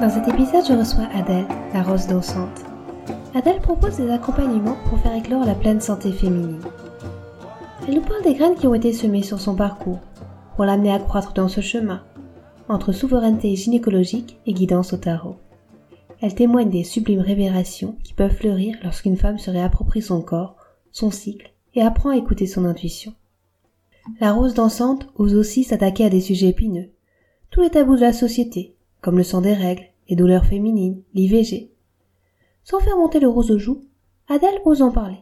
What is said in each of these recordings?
Dans cet épisode, je reçois Adèle, la rose dansante. Adèle propose des accompagnements pour faire éclore la pleine santé féminine. Elle nous parle des graines qui ont été semées sur son parcours pour l'amener à croître dans ce chemin, entre souveraineté gynécologique et guidance au tarot. Elle témoigne des sublimes révélations qui peuvent fleurir lorsqu'une femme se réapproprie son corps, son cycle et apprend à écouter son intuition. La rose dansante ose aussi s'attaquer à des sujets épineux, tous les tabous de la société, comme le sang des règles, les douleurs féminines, l'IVG. Sans faire monter le rose aux joues, Adèle ose en parler.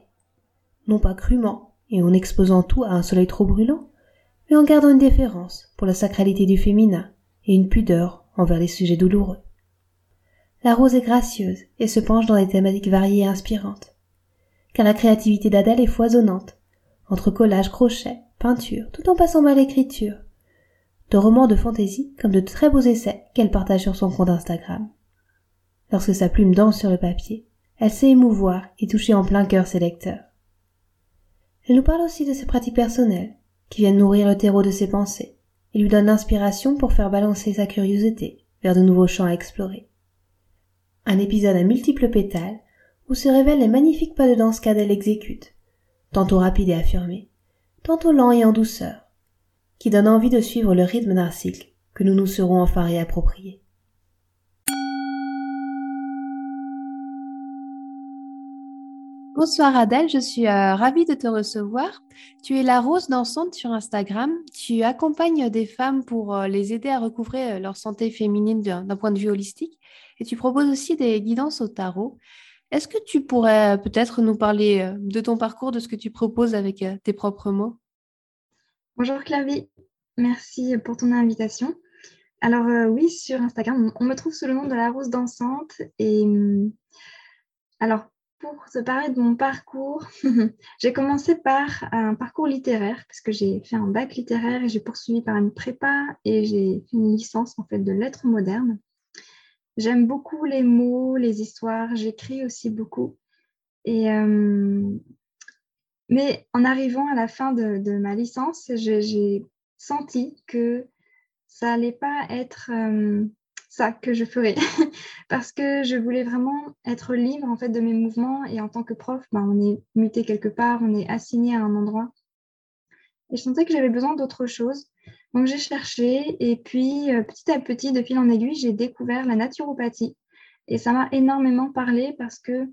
Non pas crûment et en exposant tout à un soleil trop brûlant, mais en gardant une déférence pour la sacralité du féminin et une pudeur envers les sujets douloureux. La rose est gracieuse et se penche dans des thématiques variées et inspirantes. Car la créativité d'Adèle est foisonnante, entre collage, crochet, peinture, tout en passant par l'écriture, de romans de fantaisie comme de très beaux essais qu'elle partage sur son compte Instagram. Lorsque sa plume danse sur le papier, elle sait émouvoir et toucher en plein cœur ses lecteurs. Elle nous parle aussi de ses pratiques personnelles, qui viennent nourrir le terreau de ses pensées, et lui donne l'inspiration pour faire balancer sa curiosité vers de nouveaux champs à explorer. Un épisode à multiples pétales, où se révèlent les magnifiques pas de danse qu'Adèle exécute, tantôt rapide et affirmé, tantôt lent et en douceur, qui donne envie de suivre le rythme d'un cycle que nous nous serons enfin réappropriés. Bonsoir Adèle, je suis euh, ravie de te recevoir. Tu es la rose dansante sur Instagram. Tu accompagnes des femmes pour euh, les aider à recouvrer euh, leur santé féminine d'un point de vue holistique et tu proposes aussi des guidances au tarot. Est-ce que tu pourrais peut-être nous parler de ton parcours, de ce que tu proposes avec tes propres mots? Bonjour Clavie, merci pour ton invitation. Alors euh, oui, sur Instagram, on me trouve sous le nom de la rose dansante. Et hum, alors, pour te parler de mon parcours, j'ai commencé par un parcours littéraire, parce que j'ai fait un bac littéraire et j'ai poursuivi par une prépa et j'ai fait une licence en fait de lettres modernes. J'aime beaucoup les mots, les histoires, j'écris aussi beaucoup. Et hum, mais en arrivant à la fin de, ma licence, j'ai senti que ça allait pas être euh, ça que je ferais. Parce que je voulais vraiment être libre en fait de mes mouvements. Et en tant que prof, ben, on est muté quelque part, on est assigné à un endroit. Et je sentais que j'avais besoin d'autre chose. Donc j'ai cherché. Et puis euh, petit à petit, de fil en aiguille, j'ai découvert la naturopathie. Et ça m'a énormément parlé parce que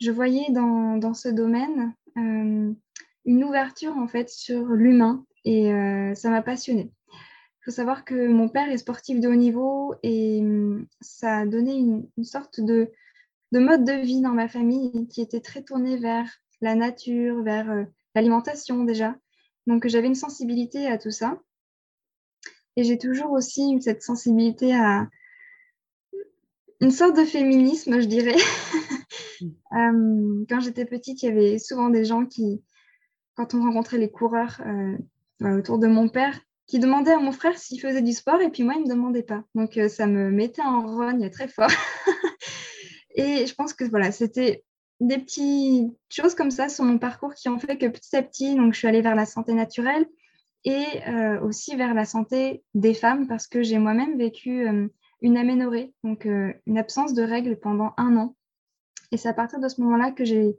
je voyais dans, dans ce domaine une ouverture en fait sur l'humain et euh, ça m'a passionnée. Il faut savoir que mon père est sportif de haut niveau et hum, ça a donné une, sorte de, de, mode de vie dans ma famille qui était très tournée vers la nature, vers euh, l'alimentation déjà. Donc j'avais une sensibilité à tout ça. Et j'ai toujours aussi cette sensibilité à une sorte de féminisme, je dirais. Euh, quand j'étais petite, il y avait souvent des gens qui, quand on rencontrait les coureurs euh, autour de mon père, qui demandaient à mon frère s'il faisait du sport et puis moi, il ne me demandait pas. Donc, euh, ça me mettait en rogne très fort. et je pense que voilà, c'était des petites choses comme ça sur mon parcours qui ont fait que petit à petit, donc, je suis allée vers la santé naturelle et aussi vers la santé des femmes parce que j'ai moi-même vécu une aménorrhée, donc une absence de règles pendant un an. Et c'est à partir de ce moment-là que j'ai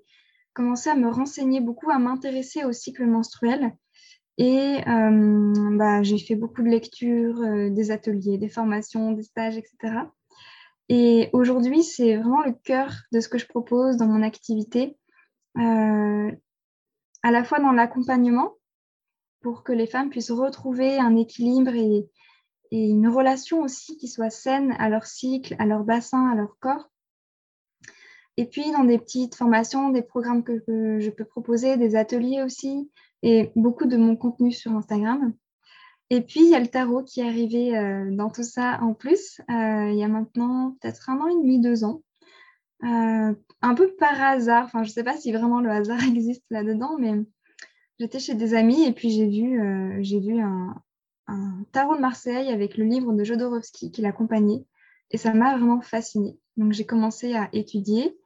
commencé à me renseigner beaucoup, à m'intéresser au cycle menstruel. Et euh, bah, j'ai fait beaucoup de lectures, euh, des ateliers, des formations, des stages, etc. Et aujourd'hui, c'est vraiment le cœur de ce que je propose dans mon activité, euh, à la fois dans l'accompagnement, pour que les femmes puissent retrouver un équilibre et, et, une relation aussi qui soit saine à leur cycle, à leur bassin, à leur corps, et puis, dans des petites formations, des programmes que, je peux proposer, des ateliers aussi, et beaucoup de mon contenu sur Instagram. Et puis, il y a le tarot qui est arrivé euh, dans tout ça en plus, euh, il y a maintenant peut-être un an et demi, deux ans. un peu par hasard. Enfin, je ne sais pas si vraiment le hasard existe là-dedans, mais j'étais chez des amis et puis j'ai vu, j'ai vu un, un, tarot de Marseille avec le livre de Jodorowsky qui l'accompagnait. Et ça m'a vraiment fascinée. Donc j'ai commencé à étudier.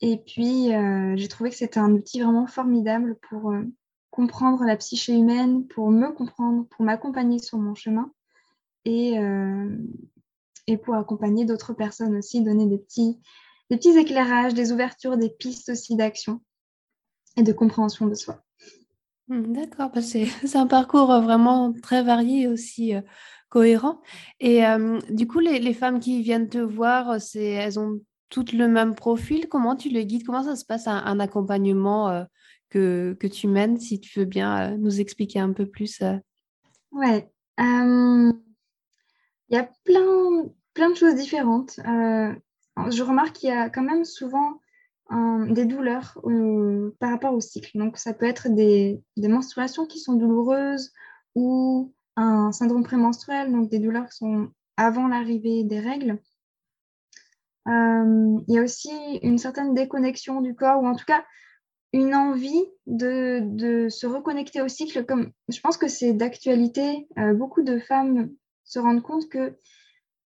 Et puis j'ai trouvé que c'était un outil vraiment formidable pour comprendre la psyché humaine, pour me comprendre, pour m'accompagner sur mon chemin et, euh, et pour accompagner d'autres personnes aussi, donner des petits, des petits éclairages, des ouvertures, des pistes aussi d'action et de compréhension de soi. Mmh, d'accord, bah, c'est un parcours euh, vraiment très varié aussi euh, cohérent. Et du coup, les, les, femmes qui viennent te voir, elles ont toutes le même profil? Comment tu les guides? Comment ça se passe un, accompagnement que, que, tu mènes, si tu veux bien nous expliquer un peu plus Ouais. Il y a plein, plein de choses différentes. je remarque qu'il y a quand même souvent des douleurs par rapport au cycle. Donc, ça peut être des, des, menstruations qui sont douloureuses ou un syndrome prémenstruel, donc des douleurs qui sont avant l'arrivée des règles. Il y a aussi une certaine déconnexion du corps, ou en tout cas une envie de, se reconnecter au cycle. Comme, je pense que c'est d'actualité. Euh, beaucoup de femmes se rendent compte que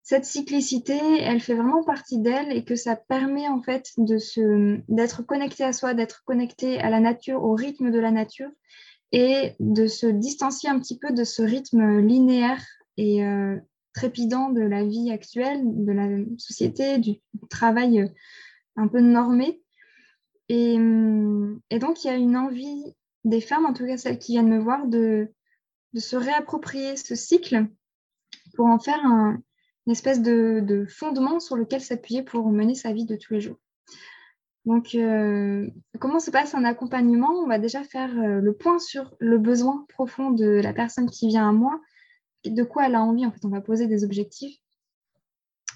cette cyclicité, elle fait vraiment partie d'elles et que ça permet en fait d'être connecté à soi, d'être connecté à la nature, au rythme de la nature et de se distancier un petit peu de ce rythme linéaire et euh, trépidant de la vie actuelle, de la société, du travail euh, un peu normé. Hum, et, donc, il y a une envie des femmes, en tout cas celles qui viennent me voir, de, se réapproprier ce cycle pour en faire un, une espèce de, fondement sur lequel s'appuyer pour mener sa vie de tous les jours. Donc, euh, comment se passe un accompagnement? On va déjà faire euh, le point sur le besoin profond de la personne qui vient à moi, de quoi elle a envie. En fait, on va poser des objectifs.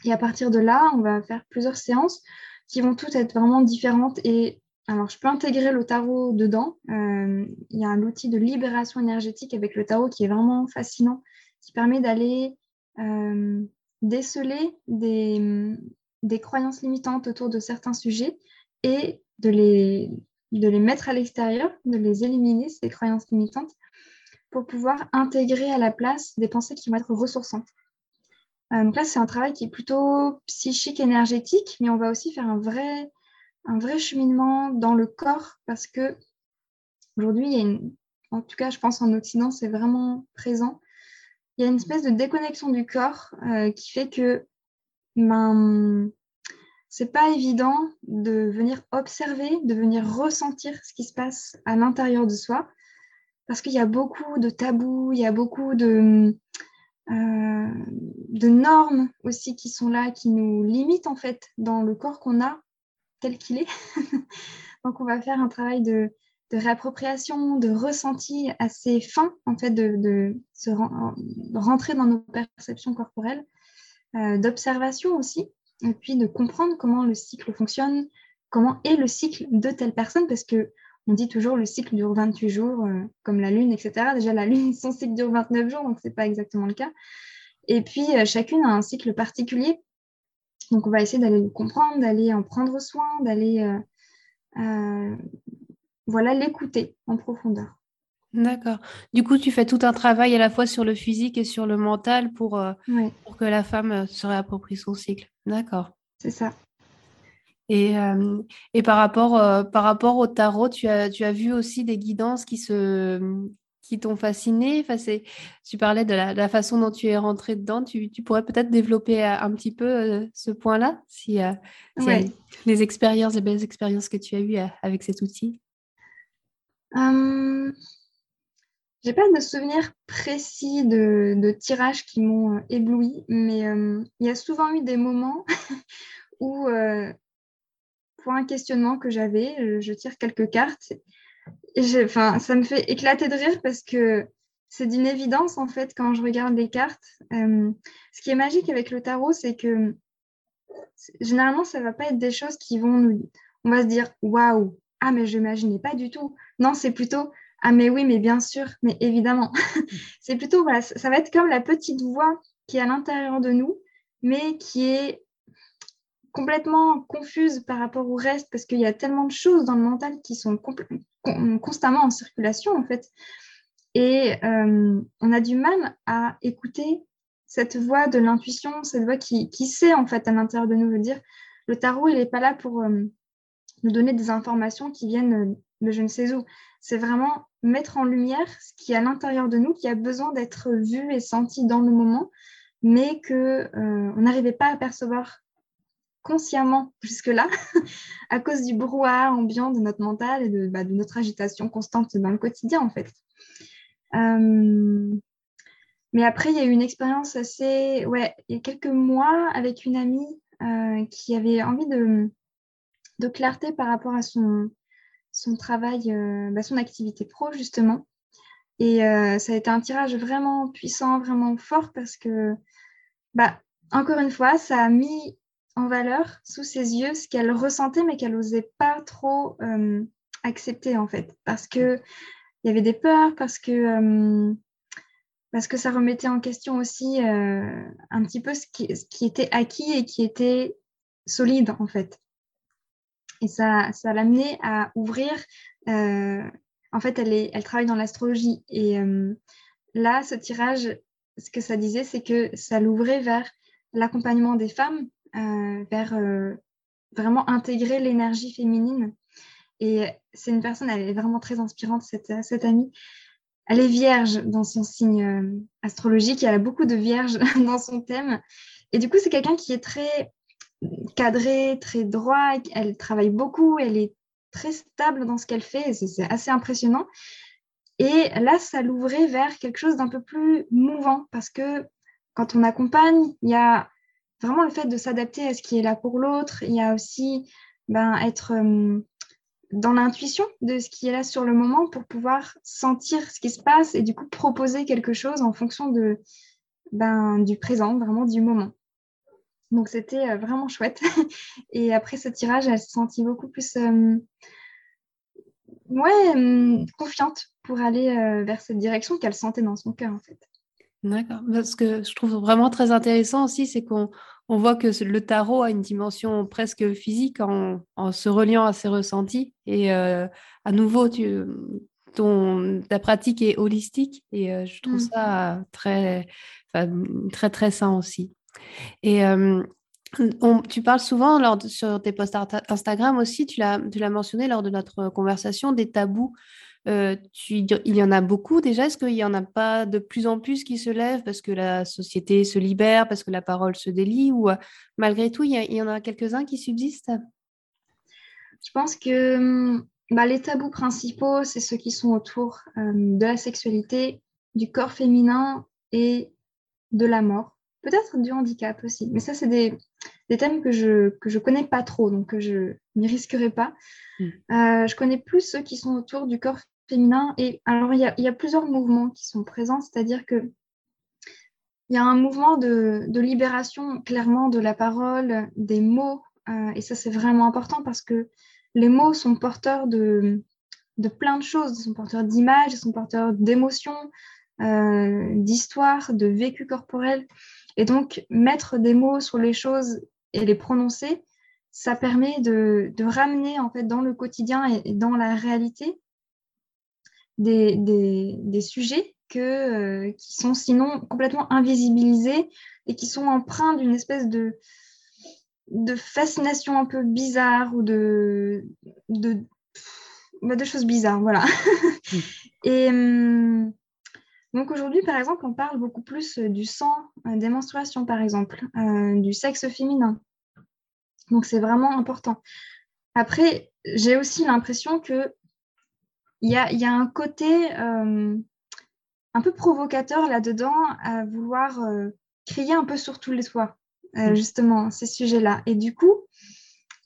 Et à partir de là, on va faire plusieurs séances qui vont toutes être vraiment différentes et alors, je peux intégrer le tarot dedans. Euh, il y a un outil de libération énergétique avec le tarot qui est vraiment fascinant, qui permet d'aller euh, déceler des, croyances limitantes autour de certains sujets et de les, de les mettre à l'extérieur, de les éliminer, ces croyances limitantes, pour pouvoir intégrer à la place des pensées qui vont être ressourçantes. Euh, donc là, c'est un travail qui est plutôt psychique, énergétique, mais on va aussi faire un vrai un vrai cheminement dans le corps parce que aujourd'hui, en tout cas, je pense en Occident, c'est vraiment présent. Il y a une espèce de déconnexion du corps euh, qui fait que ben, c'est pas évident de venir observer, de venir ressentir ce qui se passe à l'intérieur de soi parce qu'il y a beaucoup de tabous, il y a beaucoup de, euh, de normes aussi qui sont là, qui nous limitent en fait dans le corps qu'on a tel qu'il est. Donc, on va faire un travail de, réappropriation, de ressenti assez fin, en fait, de, se rentrer dans nos perceptions corporelles, euh, d'observation aussi, et puis de comprendre comment le cycle fonctionne, comment est le cycle de telle personne, parce que on dit toujours le cycle dure 28 jours, euh, comme la Lune, etc. Déjà, la Lune, son cycle dure 29 jours, donc ce n'est pas exactement le cas. Et puis, euh, chacune a un cycle particulier donc, on va essayer d'aller le comprendre, d'aller en prendre soin, d'aller euh, voilà, l'écouter en profondeur. D'accord. Du coup, tu fais tout un travail à la fois sur le physique et sur le mental pour, pour que la femme se réapproprie son cycle. D'accord. C'est ça. Et, et par, rapport, par rapport au tarot, tu as, tu as vu aussi des guidances qui se, qui t'ont fasciné? Enfin, Tu parlais de la, façon dont tu es rentrée dedans. Tu, pourrais peut-être développer euh, un petit peu euh, ce point-là, si, euh, les expériences, les belles expériences que tu as eues avec cet outil. Hum, J'ai pas de souvenirs précis de, tirages qui m'ont ébloui, mais il y a souvent eu des moments où, un questionnement que j'avais, je tire quelques cartes enfin, ça me fait éclater de rire parce que c'est d'une évidence en fait quand je regarde les cartes. Euh, ce qui est magique avec le tarot, c'est que généralement, ça ne va pas être des choses qui vont nous. On va se dire waouh, ah, mais je n'imaginais pas du tout. Non, c'est plutôt ah, mais oui, mais bien sûr, mais évidemment. c'est plutôt, voilà, ça va être comme la petite voix qui est à l'intérieur de nous, mais qui est complètement confuse par rapport au reste parce qu'il y a tellement de choses dans le mental qui sont constamment en circulation en fait. Et euh, on a du mal à écouter cette voix de l'intuition, cette voix qui, sait en fait à l'intérieur de nous. veut dire, le tarot, il n'est pas là pour euh, nous donner des informations qui viennent de je ne sais où. C'est vraiment mettre en lumière ce qui est à l'intérieur de nous, qui a besoin d'être vu et senti dans le moment, mais que euh, on n'arrivait pas à percevoir consciemment jusque-là à cause du brouhaha ambiant de notre mental et de, bah, notre agitation constante dans le quotidien en fait. Euh, mais après, il y a eu une expérience assez, ouais, il y a quelques mois avec une amie euh, qui avait envie de, de clarté par rapport à son, son travail, euh, bah, son activité pro justement. Et ça a été un tirage vraiment puissant, vraiment fort parce que, bah, encore une fois, ça a mis en valeur sous ses yeux ce qu'elle ressentait mais qu'elle n'osait pas trop euh, accepter en fait. Parce que il y avait des peurs parce que euh, parce que ça remettait en question aussi euh, un petit peu ce qui, était acquis et qui était solide en fait. Et ça ça l'amenait à ouvrir en fait elle est elle travaille dans l'astrologie. Et là ce tirage ce que ça disait c'est que ça l'ouvrait vers l'accompagnement des femmes vers euh, vraiment intégrer l'énergie féminine. Et c'est une personne, elle est vraiment très inspirante, cette, cette amie. Elle est vierge dans son signe euh, astrologique, elle a beaucoup de vierges dans son thème. Et du coup, c'est quelqu'un qui est très cadré, très droit, elle travaille beaucoup, elle est très stable dans ce qu'elle fait, c'est assez impressionnant. Et là, ça l'ouvrait vers quelque chose d'un peu plus mouvant, parce que quand on accompagne, il y a vraiment le fait de s'adapter à ce qui est là pour l'autre. Il y a aussi ben, être euh, dans l'intuition de ce qui est là sur le moment pour pouvoir sentir ce qui se passe et du coup proposer quelque chose en fonction de, ben, du présent, vraiment du moment. Donc c'était euh, vraiment chouette. et après ce tirage, elle se sentit beaucoup plus euh, ouais, confiante pour aller vers cette direction qu'elle sentait dans son cœur en fait. D'accord. Ce que je trouve vraiment très intéressant aussi, c'est qu'on on voit que le tarot a une dimension presque physique en, se reliant à ses ressentis. Et euh, à nouveau, tu, ton, ta pratique est holistique et euh, je trouve mmh. ça très, très, très sain aussi. Et euh, tu parles souvent lors sur tes posts Instagram aussi, tu l'as mentionné lors de notre conversation, des tabous euh, il y en a beaucoup déjà? Est-ce qu'il n'y en a pas de plus en plus qui se lèvent parce que la société se libère, parce que la parole se délie Ou euh, malgré tout, il y, en a quelques-uns qui subsistent? Je pense que hum, bah, les tabous principaux, c'est ceux qui sont autour hum, de la sexualité, du corps féminin et de la mort. Peut-être du handicap aussi. Mais ça, c'est des, thèmes que je ne que je connais pas trop, donc que je n'y risquerai pas. Mmh. Euh, je connais plus ceux qui sont autour du corps féminin. Et alors, il y, a, plusieurs mouvements qui sont présents, c'est-à-dire que il y a un mouvement de, libération clairement de la parole, des mots, euh, et ça c'est vraiment important parce que les mots sont porteurs de, de plein de choses, ils sont porteurs d'images, ils sont porteurs d'émotions, euh, d'histoires, de vécu corporel. Et donc, mettre des mots sur les choses et les prononcer, ça permet de, ramener en fait dans le quotidien et dans la réalité des, sujets que, euh, qui sont sinon complètement invisibilisés et qui sont empreints d'une espèce de, de fascination un peu bizarre ou de, de, bah, de choses bizarres. Voilà. Et hum, donc aujourd'hui, par exemple, on parle beaucoup plus du sang, euh, des menstruations, par exemple, euh, du sexe féminin. Donc c'est vraiment important. Après, j'ai aussi l'impression que il y a, un côté euh, un peu provocateur là-dedans à vouloir euh, crier un peu sur tous les toits, euh, mm. justement, ces sujets-là. Et du coup,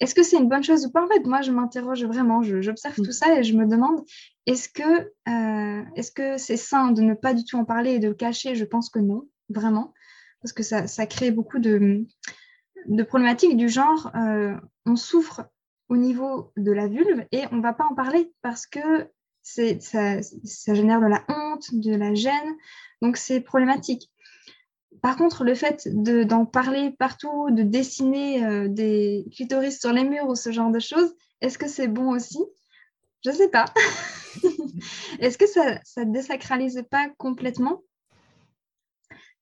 est-ce que c'est une bonne chose ou pas? En fait, moi, je m'interroge vraiment, j'observe mm. tout ça et je me demande, est-ce que est-ce que c'est sain de ne pas du tout en parler et de le cacher? Je pense que non, vraiment, parce que ça, ça crée beaucoup de, de problématiques du genre, on souffre au niveau de la vulve et on ne va pas en parler parce que ça, ça génère de la honte, de la gêne, donc c'est problématique. par contre, le fait d'en parler partout, de dessiner euh, des clitoris sur les murs ou ce genre de choses, est-ce que c'est bon aussi? Je ne sais pas. est-ce que ça ne désacralise pas complètement?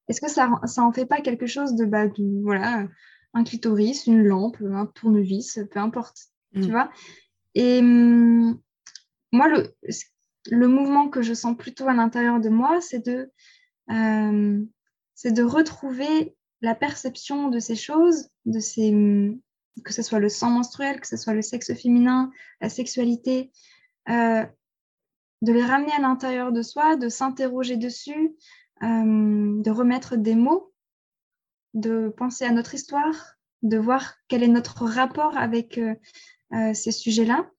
Est-ce que ça ça en fait pas quelque chose de, bah, voilà, un clitoris, une lampe, un tournevis, peu importe, tu mm. vois? Et hum, moi, le, mouvement que je sens plutôt à l'intérieur de moi, c'est de euh, de retrouver la perception de ces choses, de ces, que ce soit le sang menstruel, que ce soit le sexe féminin, la sexualité, euh, de les ramener à l'intérieur de soi, de s'interroger dessus, euh, de remettre des mots, de penser à notre histoire, de voir quel est notre rapport avec ces sujets-là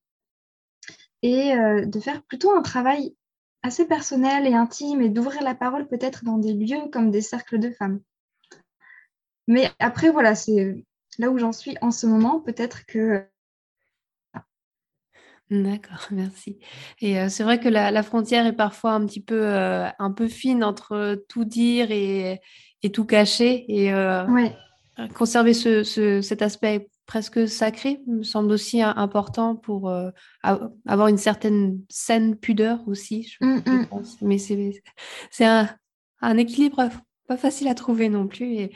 et de faire plutôt un travail assez personnel et intime et d'ouvrir la parole peut-être dans des lieux comme des cercles de femmes. Mais après, voilà, c'est là où j'en suis en ce moment. Peut-être que D'accord, merci. Et euh, c'est vrai que la, frontière est parfois un petit peu, euh, un peu fine entre tout dire et, et tout cacher. Et euh, conserver ce, cet aspect presque sacré me semble aussi important pour euh, avoir une certaine saine pudeur aussi, je, mm, mm. pense. Mais c'est un, un, équilibre pas facile à trouver non plus. Et,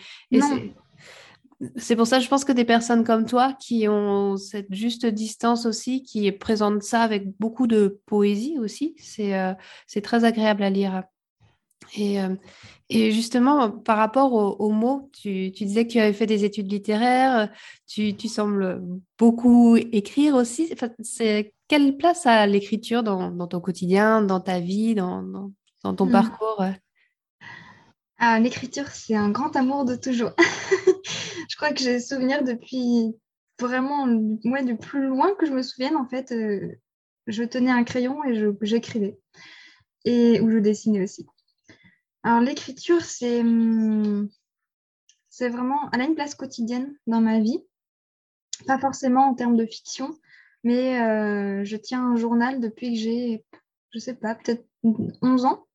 c'est pour ça, je pense que des personnes comme toi qui ont cette juste distance aussi, qui présentent ça avec beaucoup de poésie aussi, c'est euh, c'est très agréable à lire. Et, euh, et justement, par rapport aux, mots, tu, disais que tu avais fait des études littéraires, tu, sembles beaucoup écrire aussi. c'est, quelle place a l'écriture dans, ton quotidien, dans ta vie, dans, ton hmm. parcours? Ah, L'écriture, c'est un grand amour de toujours. je crois que j'ai souvenir depuis vraiment, moi, du plus loin que je me souvienne, en fait, euh, je tenais un crayon et j'écrivais. Et où je dessinais aussi. Alors, l'écriture, c'est, hum, c'est vraiment, elle a une place quotidienne dans ma vie. Pas forcément en termes de fiction, mais euh, je tiens un journal depuis que j'ai, je sais pas, peut-être 11 ans.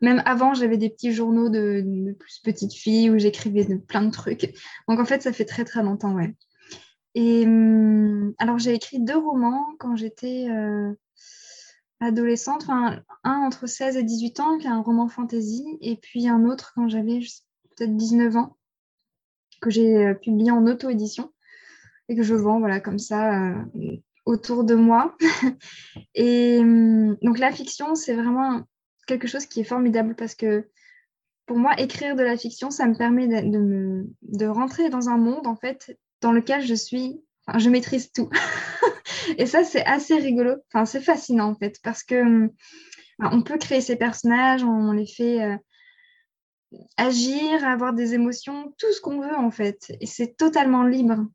Même avant, j'avais des petits journaux de, plus petite fille où j'écrivais de, plein de trucs. Donc, en fait, ça fait très, très longtemps, ouais. Et hum, alors, j'ai écrit deux romans quand j'étais euh, adolescente, enfin, un entre 16 et 18 ans, qui est un roman fantasy, et puis un autre quand j'avais peut-être 19 ans, que j'ai euh, publié en auto-édition et que je vends voilà, comme ça euh, autour de moi. et hum, donc la fiction, c'est vraiment quelque chose qui est formidable parce que pour moi, écrire de la fiction, ça me permet de, me, de rentrer dans un monde en fait dans lequel je suis, enfin, je maîtrise tout. Et ça, c'est assez rigolo. Enfin, c'est fascinant, en fait, parce que hum, on peut créer ces personnages, on les fait euh, agir, avoir des émotions, tout ce qu'on veut, en fait. Et c'est totalement libre.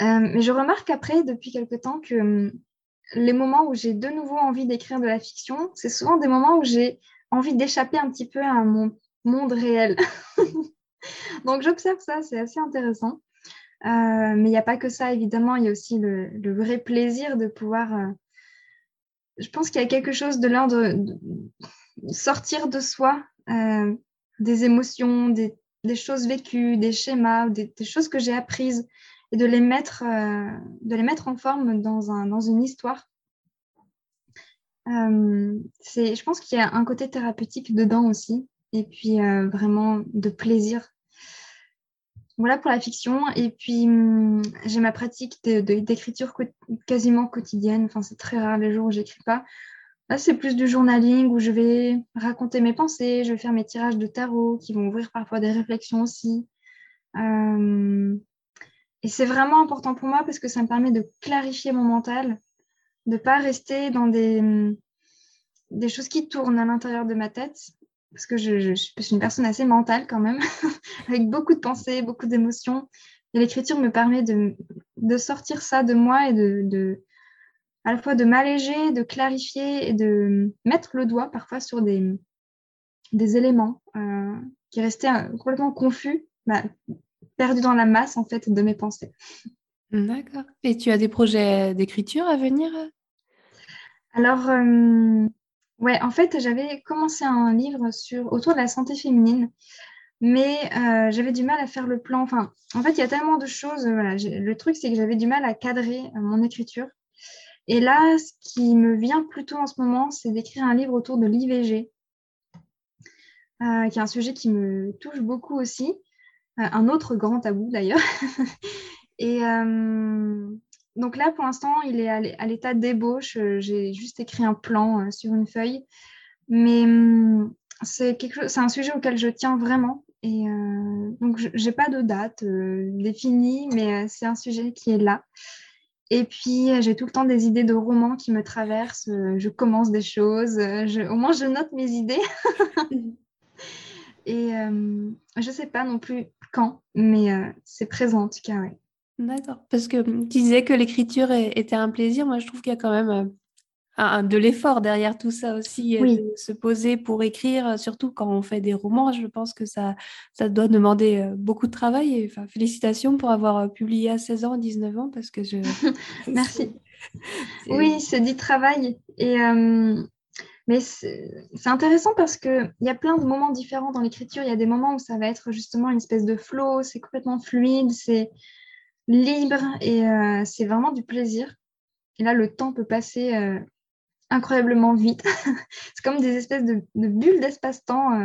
Euh, mais je remarque après, depuis quelque temps, que hum, les moments où j'ai de nouveau envie d'écrire de la fiction, c'est souvent des moments où j'ai envie d'échapper un petit peu à mon monde réel. Donc j'observe ça, c'est assez intéressant. Euh, mais il n'y a pas que ça, évidemment, il y a aussi le, vrai plaisir de pouvoir... Euh, je pense qu'il y a quelque chose de l'ordre de, sortir de soi euh, des émotions, des, choses vécues, des schémas, des, choses que j'ai apprises et de les mettre, de les mettre en forme dans, un, dans une histoire. je pense qu'il y a un côté thérapeutique dedans aussi, et puis vraiment de plaisir voilà pour la fiction. Et puis, hum, j'ai ma pratique d'écriture quasiment quotidienne. Enfin, c'est très rare les jours où j'écris pas. Là, c'est plus du journaling où je vais raconter mes pensées, je vais faire mes tirages de tarot qui vont ouvrir parfois des réflexions aussi. Hum, et c'est vraiment important pour moi parce que ça me permet de clarifier mon mental, de ne pas rester dans hum, des choses qui tournent à l'intérieur de ma tête, parce que je, suis une personne assez mentale quand même, avec beaucoup de pensées, beaucoup d'émotions. Et l'écriture me permet de, sortir ça de moi et de, à la fois de m'alléger, de clarifier et de mettre le doigt parfois sur des, des éléments euh, qui restaient euh, complètement confus, bah, perdus dans la masse en fait de mes pensées. D'accord. Et tu as des projets d'écriture à venir? Alors, euh, Ouais, en fait, j'avais commencé un livre sur, autour de la santé féminine. mais j'avais du mal à faire le plan. Enfin, en fait, il y a tellement de choses. Voilà, le truc, c'est que j'avais du mal à cadrer mon écriture. Et là, ce qui me vient plutôt en ce moment, c'est d'écrire un livre autour de l'IVG, qui est un sujet qui me touche beaucoup aussi. un autre grand tabou d'ailleurs. Et donc là, pour l'instant, il est à l'état d'ébauche. Euh, j'ai juste écrit un plan euh, sur une feuille. Mais hum, c'est un sujet auquel je tiens vraiment. Et euh, donc, je n'ai pas de date définie, mais c'est un sujet qui est là. Et puis, j'ai tout le temps des idées de romans qui me traversent. je commence des choses. au moins, je note mes idées. Et je ne sais pas non plus quand, mais c'est présent en tout cas. D'accord. Parce que tu disais que l'écriture était un plaisir. Moi, je trouve qu'il y a quand même euh, de l'effort derrière tout ça aussi, euh, de se poser pour écrire, euh, surtout quand on fait des romans. Je pense que ça, ça doit demander beaucoup de travail. Et, enfin, félicitations pour avoir publié à 16 ans, 19 ans, parce que je. Merci. Oui, c'est du travail. Et, mais c'est intéressant parce qu'il y a plein de moments différents dans l'écriture. Il y a des moments où ça va être justement une espèce de flow, c'est complètement fluide, c'est libre et euh, c'est vraiment du plaisir. Et là, le temps peut passer euh, incroyablement vite. c'est comme des espèces de, bulles d'espace-temps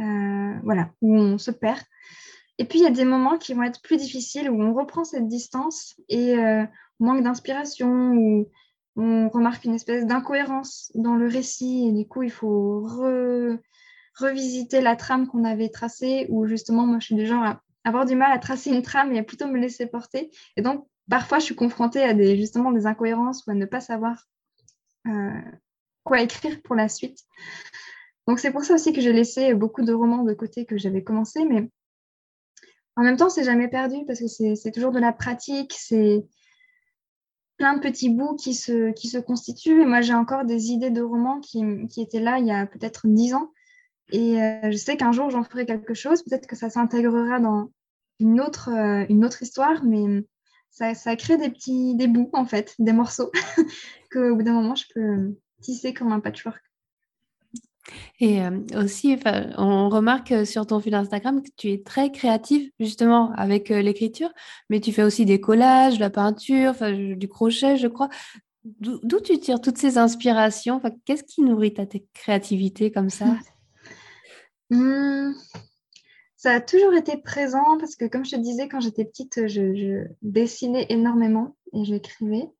euh, voilà, où on se perd. Et puis, il y a des moments qui vont être plus difficiles, où on reprend cette distance et on manque d'inspiration, ou on remarque une espèce d'incohérence dans le récit, et du coup, il faut revisiter la trame qu'on avait tracée, ou justement, moi, je suis du genre à avoir du mal à tracer une trame et à plutôt me laisser porter. Et donc, parfois, je suis confrontée à des, justement des incohérences ou à ne pas savoir euh, quoi écrire pour la suite. Donc, c'est pour ça aussi que j'ai laissé beaucoup de romans de côté que j'avais commencé, mais en même temps, c'est jamais perdu parce que c'est toujours de la pratique, c'est plein de petits bouts qui se, qui se constituent. Et moi, j'ai encore des idées de romans qui, qui étaient là il y a peut-être dix ans et euh, je sais qu'un jour, j'en ferai quelque chose. Peut-être que ça s'intégrera dans une autre, euh, une autre histoire, mais ça, ça, crée des petits des bouts, en fait, des morceaux, qu'au bout d'un moment, je peux tisser comme un patchwork. Et euh, aussi, on remarque sur ton fil Instagram que tu es très créative justement avec l'écriture, mais tu fais aussi des collages, de la peinture, du crochet, je crois. D'où tu tires toutes ces inspirations? Qu'est-ce qui nourrit ta créativité comme ça? Hmm, ça a toujours été présent parce que, comme je te disais, quand j'étais petite, je, dessinais énormément et j'écrivais.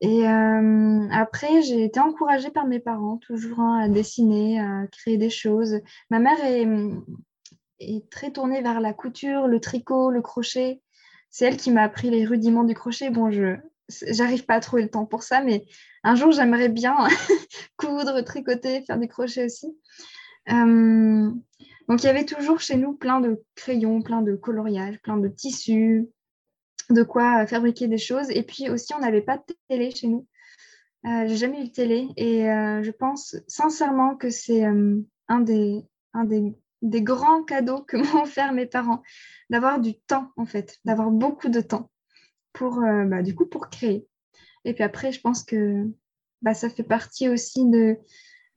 Et euh, après, j'ai été encouragée par mes parents toujours hein, à dessiner, à créer des choses. Ma mère est, très tournée vers la couture, le tricot, le crochet. C'est elle qui m'a appris les rudiments du crochet. Bon, je j'arrive pas à trouver le temps pour ça, mais un jour, j'aimerais bien coudre, tricoter, faire du crochet aussi. Euh, donc il y avait toujours chez nous plein de crayons, plein de coloriages, plein de tissus, de quoi fabriquer des choses. Et puis aussi, on n'avait pas de télé chez nous. Euh, j'ai jamais eu de télé et euh, je pense sincèrement que c'est un, des, grands cadeaux que m'ont offert mes parents, d'avoir du temps en fait, d'avoir beaucoup de temps pour, bah, du coup, pour créer. Et puis après, je pense que bah, ça fait partie aussi de,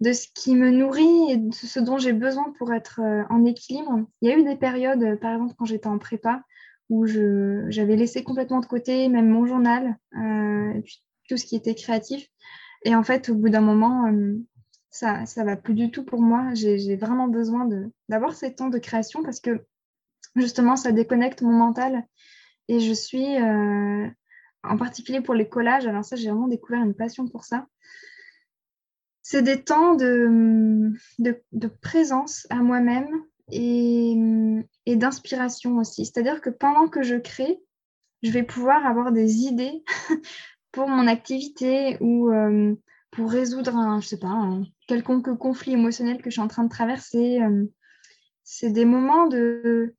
de ce qui me nourrit et de ce dont j'ai besoin pour être euh, en équilibre. Il y a eu des périodes, euh, par exemple quand j'étais en prépa, où j'avais laissé complètement de côté même mon journal, euh, et tout ce qui était créatif. Et en fait, au bout d'un moment, ça ne va plus du tout pour moi. J'ai vraiment besoin d'avoir ces temps de création parce que justement, ça déconnecte mon mental. Et je suis, en particulier pour les collages, alors ça, j'ai vraiment découvert une passion pour ça c'est des temps de, présence à moi-même et, d'inspiration aussi. C'est-à-dire que pendant que je crée, je vais pouvoir avoir des idées pour mon activité ou euh, pour résoudre un, je sais pas, quelconque conflit émotionnel que je suis en train de traverser. Euh, c'est des moments de,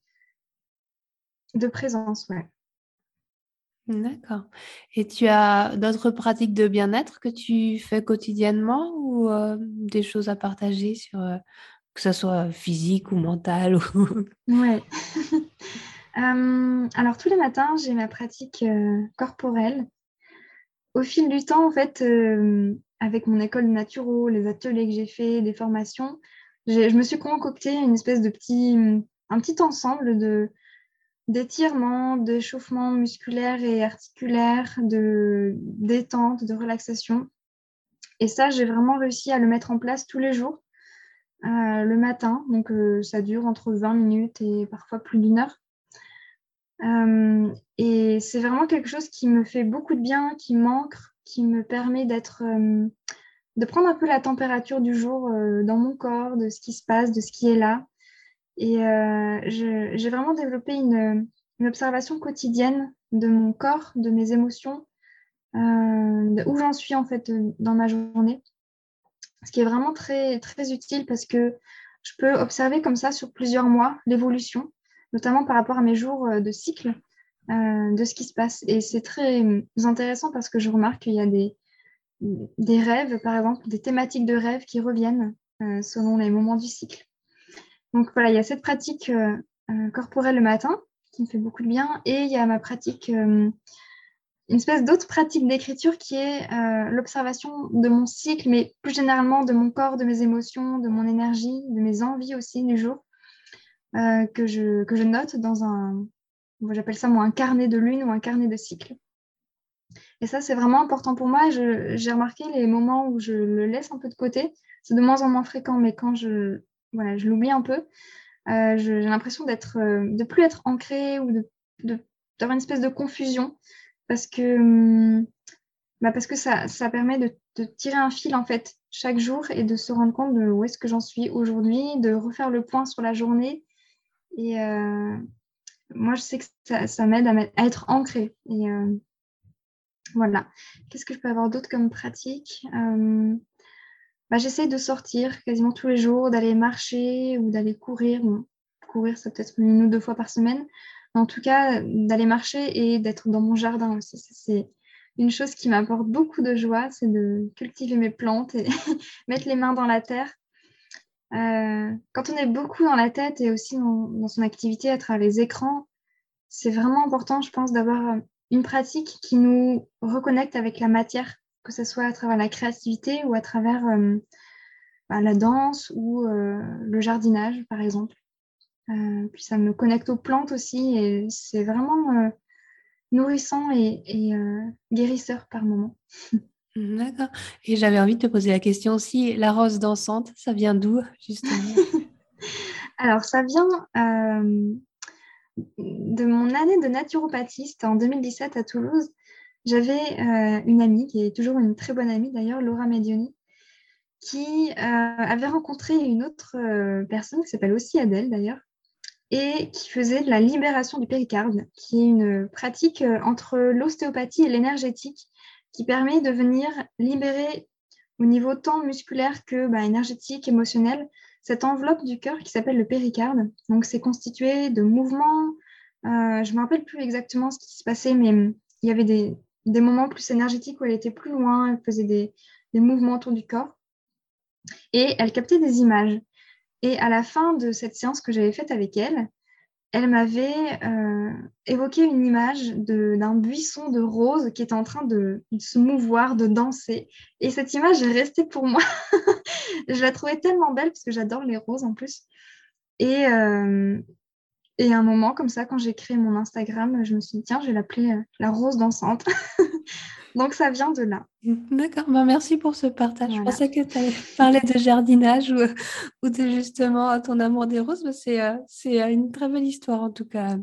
de présence, ouais. D'accord. Et tu as d'autres pratiques de bien-être que tu fais quotidiennement ou euh, des choses à partager sur euh, que ce soit physique ou mental ou... Ouais. alors tous les matins, j'ai ma pratique euh, corporelle. Au fil du temps, en fait, avec mon école de naturo, les ateliers que j'ai fait, des formations, je me suis concocté une espèce de petit, un petit ensemble de d'étirements, d'échauffements musculaires et articulaires, de détente, de relaxation. Et ça, j'ai vraiment réussi à le mettre en place tous les jours, euh, le matin. Donc, euh, ça dure entre 20 minutes et parfois plus d'une heure. Euh, et c'est vraiment quelque chose qui me fait beaucoup de bien, qui manque, qui me permet d'être, de prendre un peu la température du jour dans mon corps, de ce qui se passe, de ce qui est là. Et j'ai vraiment développé une, observation quotidienne de mon corps, de mes émotions, de où j'en suis en fait dans ma journée. Ce qui est vraiment très, très utile parce que je peux observer comme ça sur plusieurs mois l'évolution notamment par rapport à mes jours euh, de cycle, euh, de ce qui se passe. Et c'est très euh, intéressant parce que je remarque qu'il y a des, des rêves, par exemple, des thématiques de rêves qui reviennent selon les moments du cycle. Donc voilà, il y a cette pratique corporelle le matin qui me fait beaucoup de bien et il y a ma pratique, une espèce d'autre pratique d'écriture qui est l'observation de mon cycle, mais plus généralement de mon corps, de mes émotions, de mon énergie, de mes envies aussi du jour. Euh, que, je, que je note dans un, j'appelle ça moi un carnet de lune ou un carnet de cycle. Et ça, c'est vraiment important pour moi. J'ai remarqué les moments où je le laisse un peu de côté. C'est de moins en moins fréquent, mais quand je, voilà, je l'oublie un peu, euh, j'ai l'impression d'être, euh, de plus être ancrée ou de, d'avoir une espèce de confusion parce que, hum, bah parce que ça, ça permet de, tirer un fil en fait chaque jour et de se rendre compte de où est-ce que j'en suis aujourd'hui, de refaire le point sur la journée et euh, moi, je sais que ça, m'aide à, être ancrée. Et voilà. Qu'est-ce que je peux avoir d'autre comme pratique? Bah, J'essaie de sortir quasiment tous les jours, d'aller marcher ou d'aller courir. courir, ça peut-être une ou deux fois par semaine. en tout cas, d'aller marcher et d'être dans mon jardin aussi. C'est une chose qui m'apporte beaucoup de joie, c'est de cultiver mes plantes et mettre les mains dans la terre. Euh, quand on est beaucoup dans la tête et aussi dans, son activité à travers les écrans, c'est vraiment important, je pense, d'avoir une pratique qui nous reconnecte avec la matière, que ce soit à travers la créativité ou à travers euh, bah, la danse ou euh, le jardinage, par exemple. puis ça me connecte aux plantes aussi et c'est vraiment nourrissant et guérisseur par moment. D'accord. Et j'avais envie de te poser la question aussi, la rose dansante, ça vient d'où justement? Alors, ça vient euh, de mon année de naturopathie, c'était en 2017 à Toulouse. J'avais euh, une amie, qui est toujours une très bonne amie d'ailleurs, Laura Medioni, qui euh, avait rencontré une autre personne qui s'appelle aussi Adèle d'ailleurs, et qui faisait de la libération du péricarde, qui est une pratique entre l'ostéopathie et l'énergétique qui permet de venir libérer au niveau tant musculaire que bah, énergétique, émotionnel, cette enveloppe du cœur qui s'appelle le péricarde. Donc, c'est constitué de mouvements. Euh, je ne me rappelle plus exactement ce qui se passait, mais il y avait des, moments plus énergétiques où elle était plus loin, elle faisait des, des mouvements autour du corps et elle captait des images. Et à la fin de cette séance que j'avais faite avec elle, elle m'avait euh, évoqué une image d'un buisson de roses qui était en train de, se mouvoir, de danser. Et cette image est restée pour moi. je la trouvais tellement belle parce que j'adore les roses en plus. Euh, et un moment comme ça, quand j'ai créé mon Instagram, je me suis dit, tiens, je vais l'appeler euh, la rose dansante. Donc ça vient de là. D'accord, ben, merci pour ce partage. Je pensais que tu allais parler de jardinage ou, ou, de justement ton amour des roses. C'est euh, euh, une très belle histoire en tout cas.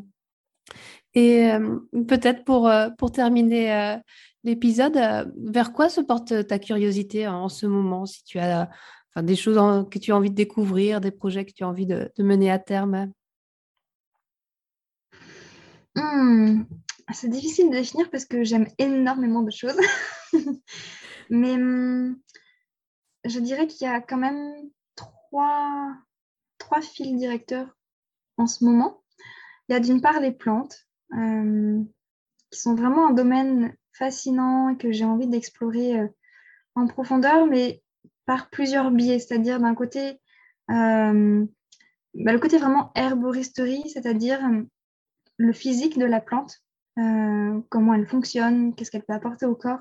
Et euh, peut-être pour, pour terminer l'épisode, vers quoi se porte ta curiosité en ce moment Si tu as des choses que tu as envie de découvrir, des projets que tu as envie de, mener à terme? Mmh. C'est difficile de définir parce que j'aime énormément de choses. Mais hum, je dirais qu'il y a quand même trois, trois fils directeurs en ce moment. Il y a d'une part les plantes, hum, qui sont vraiment un domaine fascinant et que j'ai envie d'explorer euh, en profondeur, mais par plusieurs biais. C'est-à-dire d'un côté, hum, bah, le côté vraiment herboristerie, c'est-à-dire le physique de la plante, euh, comment elle fonctionne, qu'est-ce qu'elle peut apporter au corps.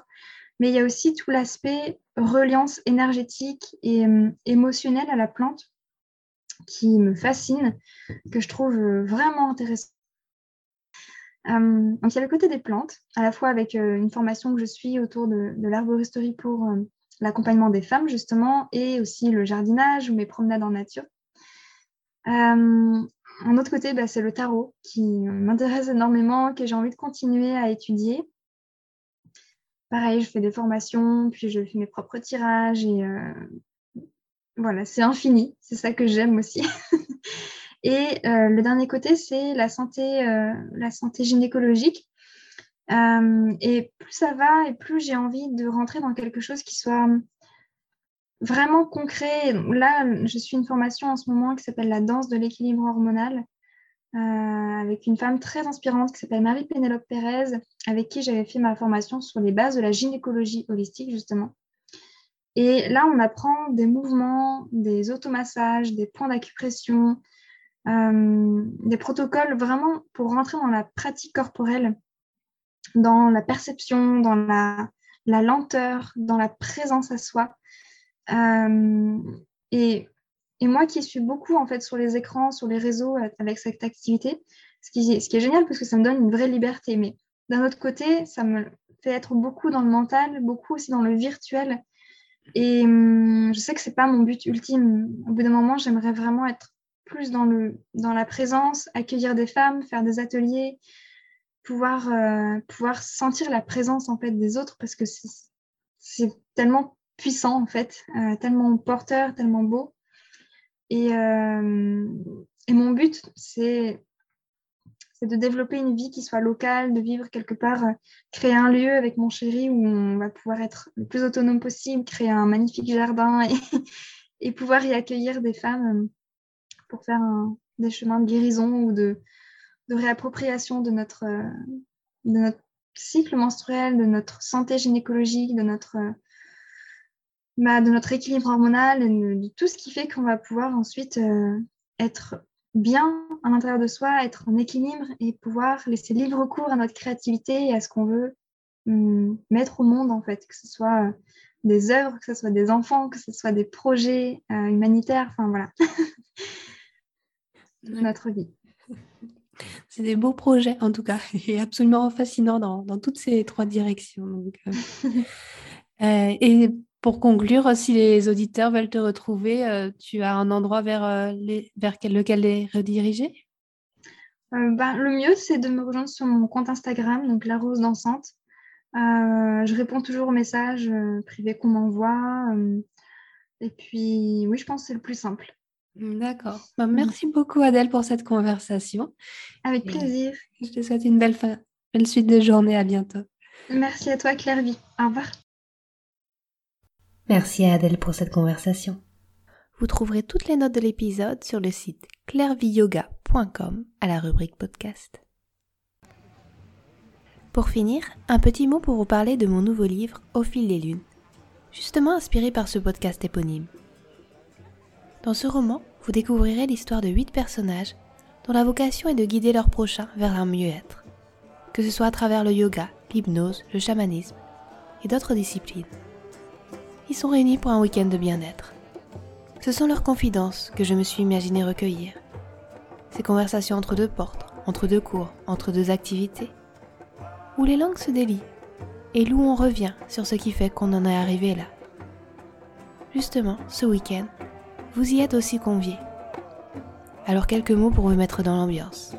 Mais il y a aussi tout l'aspect reliance énergétique et euh, émotionnelle à la plante qui me fascine, que je trouve vraiment intéressant. donc il y a le côté des plantes, à la fois avec une formation que je suis autour de l'arboristerie pour l'accompagnement des femmes justement, et aussi le jardinage ou mes promenades en nature. Un autre côté, bah, c'est le tarot qui m'intéresse énormément, que j'ai envie de continuer à étudier. Pareil, je fais des formations, puis je fais mes propres tirages et voilà, c'est infini. C'est ça que j'aime aussi. et le dernier côté, c'est la santé, la santé gynécologique. Euh, et plus ça va et plus j'ai envie de rentrer dans quelque chose qui soit vraiment concret. Là, je suis une formation en ce moment qui s'appelle la danse de l'équilibre hormonal euh, avec une femme très inspirante qui s'appelle Marie-Pénélope Pérez, avec qui j'avais fait ma formation sur les bases de la gynécologie holistique, justement. Et là, on apprend des mouvements, des automassages, des points d'acupression, euh, des protocoles vraiment pour rentrer dans la pratique corporelle dans la perception, dans la, lenteur, dans la présence à soi. Euh, et, moi qui suis beaucoup en fait sur les écrans, sur les réseaux avec cette activité, ce qui, est génial parce que ça me donne une vraie liberté. Mais d'un autre côté, ça me fait être beaucoup dans le mental, beaucoup aussi dans le virtuel. Et hum, je sais que ce n'est pas mon but ultime. Au bout d'un moment, j'aimerais vraiment être plus dans, le, dans la présence, accueillir des femmes, faire des ateliers, pouvoir, euh, pouvoir sentir la présence en fait des autres parce que c'est tellement puissant en fait, euh, tellement porteur, tellement beau. Et, euh, et mon but, c'est de développer une vie qui soit locale, de vivre quelque part, créer un lieu avec mon chéri où on va pouvoir être le plus autonome possible, créer un magnifique jardin et, et pouvoir y accueillir des femmes pour faire des chemins de guérison ou de, de réappropriation de notre, euh, de notre cycle menstruel, de notre santé gynécologique, de notre, euh, bah, de notre équilibre hormonal, de, tout ce qui fait qu'on va pouvoir ensuite euh, être bien à l'intérieur de soi, être en équilibre et pouvoir laisser libre cours à notre créativité et à ce qu'on veut hum, mettre au monde en fait, que ce soit des œuvres, que ce soit des enfants, que ce soit des projets humanitaires, enfin voilà, notre vie. C'est des beaux projets en tout cas, et absolument fascinants dans, toutes ces trois directions. Euh. Euh, et pour conclure, si les auditeurs veulent te retrouver, euh, tu as un endroit vers, les, vers lequel les rediriger? Ben, Le mieux, c'est de me rejoindre sur mon compte Instagram, donc La Rose Dansante. je réponds toujours aux messages privés qu'on m'envoie. et puis, oui, je pense que c'est le plus simple. D'accord. Bah, merci beaucoup Adèle pour cette conversation. Avec plaisir. Je te souhaite une belle, belle suite de journée. À bientôt. Merci à toi Claire Au revoir. Merci à Adèle pour cette conversation. Vous trouverez toutes les notes de l'épisode sur le site clairviyoga.com à la rubrique podcast. Pour finir, un petit mot pour vous parler de mon nouveau livre Au fil des lunes, justement inspiré par ce podcast éponyme. Dans ce roman, vous découvrirez l'histoire de huit personnages dont la vocation est de guider leurs prochains vers un mieux-être, que ce soit à travers le yoga, l'hypnose, le chamanisme et d'autres disciplines. Ils sont réunis pour un week-end de bien-être. Ce sont leurs confidences que je me suis imaginé recueillir. Ces conversations entre deux portes, entre deux cours, entre deux activités, où les langues se délient et où on revient sur ce qui fait qu'on en est arrivé là. Justement, ce week-end, vous y êtes aussi conviés. Alors quelques mots pour vous mettre dans l'ambiance.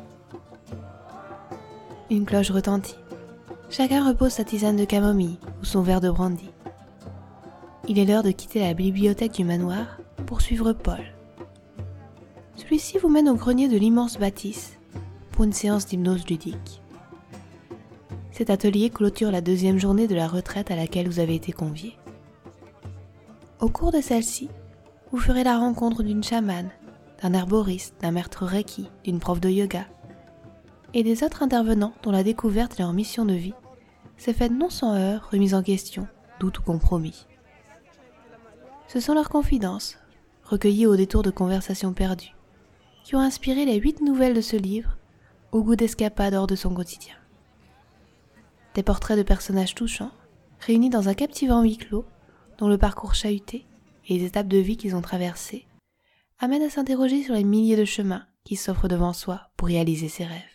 Une cloche retentit. Chacun repose sa tisane de camomille ou son verre de brandy. Il est l'heure de quitter la bibliothèque du manoir pour suivre Paul. Celui-ci vous mène au grenier de l'immense bâtisse pour une séance d'hypnose ludique. Cet atelier clôture la deuxième journée de la retraite à laquelle vous avez été conviés. Au cours de celle-ci, vous ferez la rencontre d'une chamane, d'un herboriste, d'un maître reiki, d'une prof de yoga, et des autres intervenants dont la découverte de leur mission de vie s'est faite non sans heurts, remise en question, doute ou compromis. Ce sont leurs confidences, recueillies au détour de conversations perdues, qui ont inspiré les huit nouvelles de ce livre au goût d'escapade hors de son quotidien. Des portraits de personnages touchants, réunis dans un captivant huis clos, dont le parcours chahuté et les étapes de vie qu'ils ont traversées amène à s'interroger sur les milliers de chemins qui s'offrent devant soi pour réaliser ses rêves.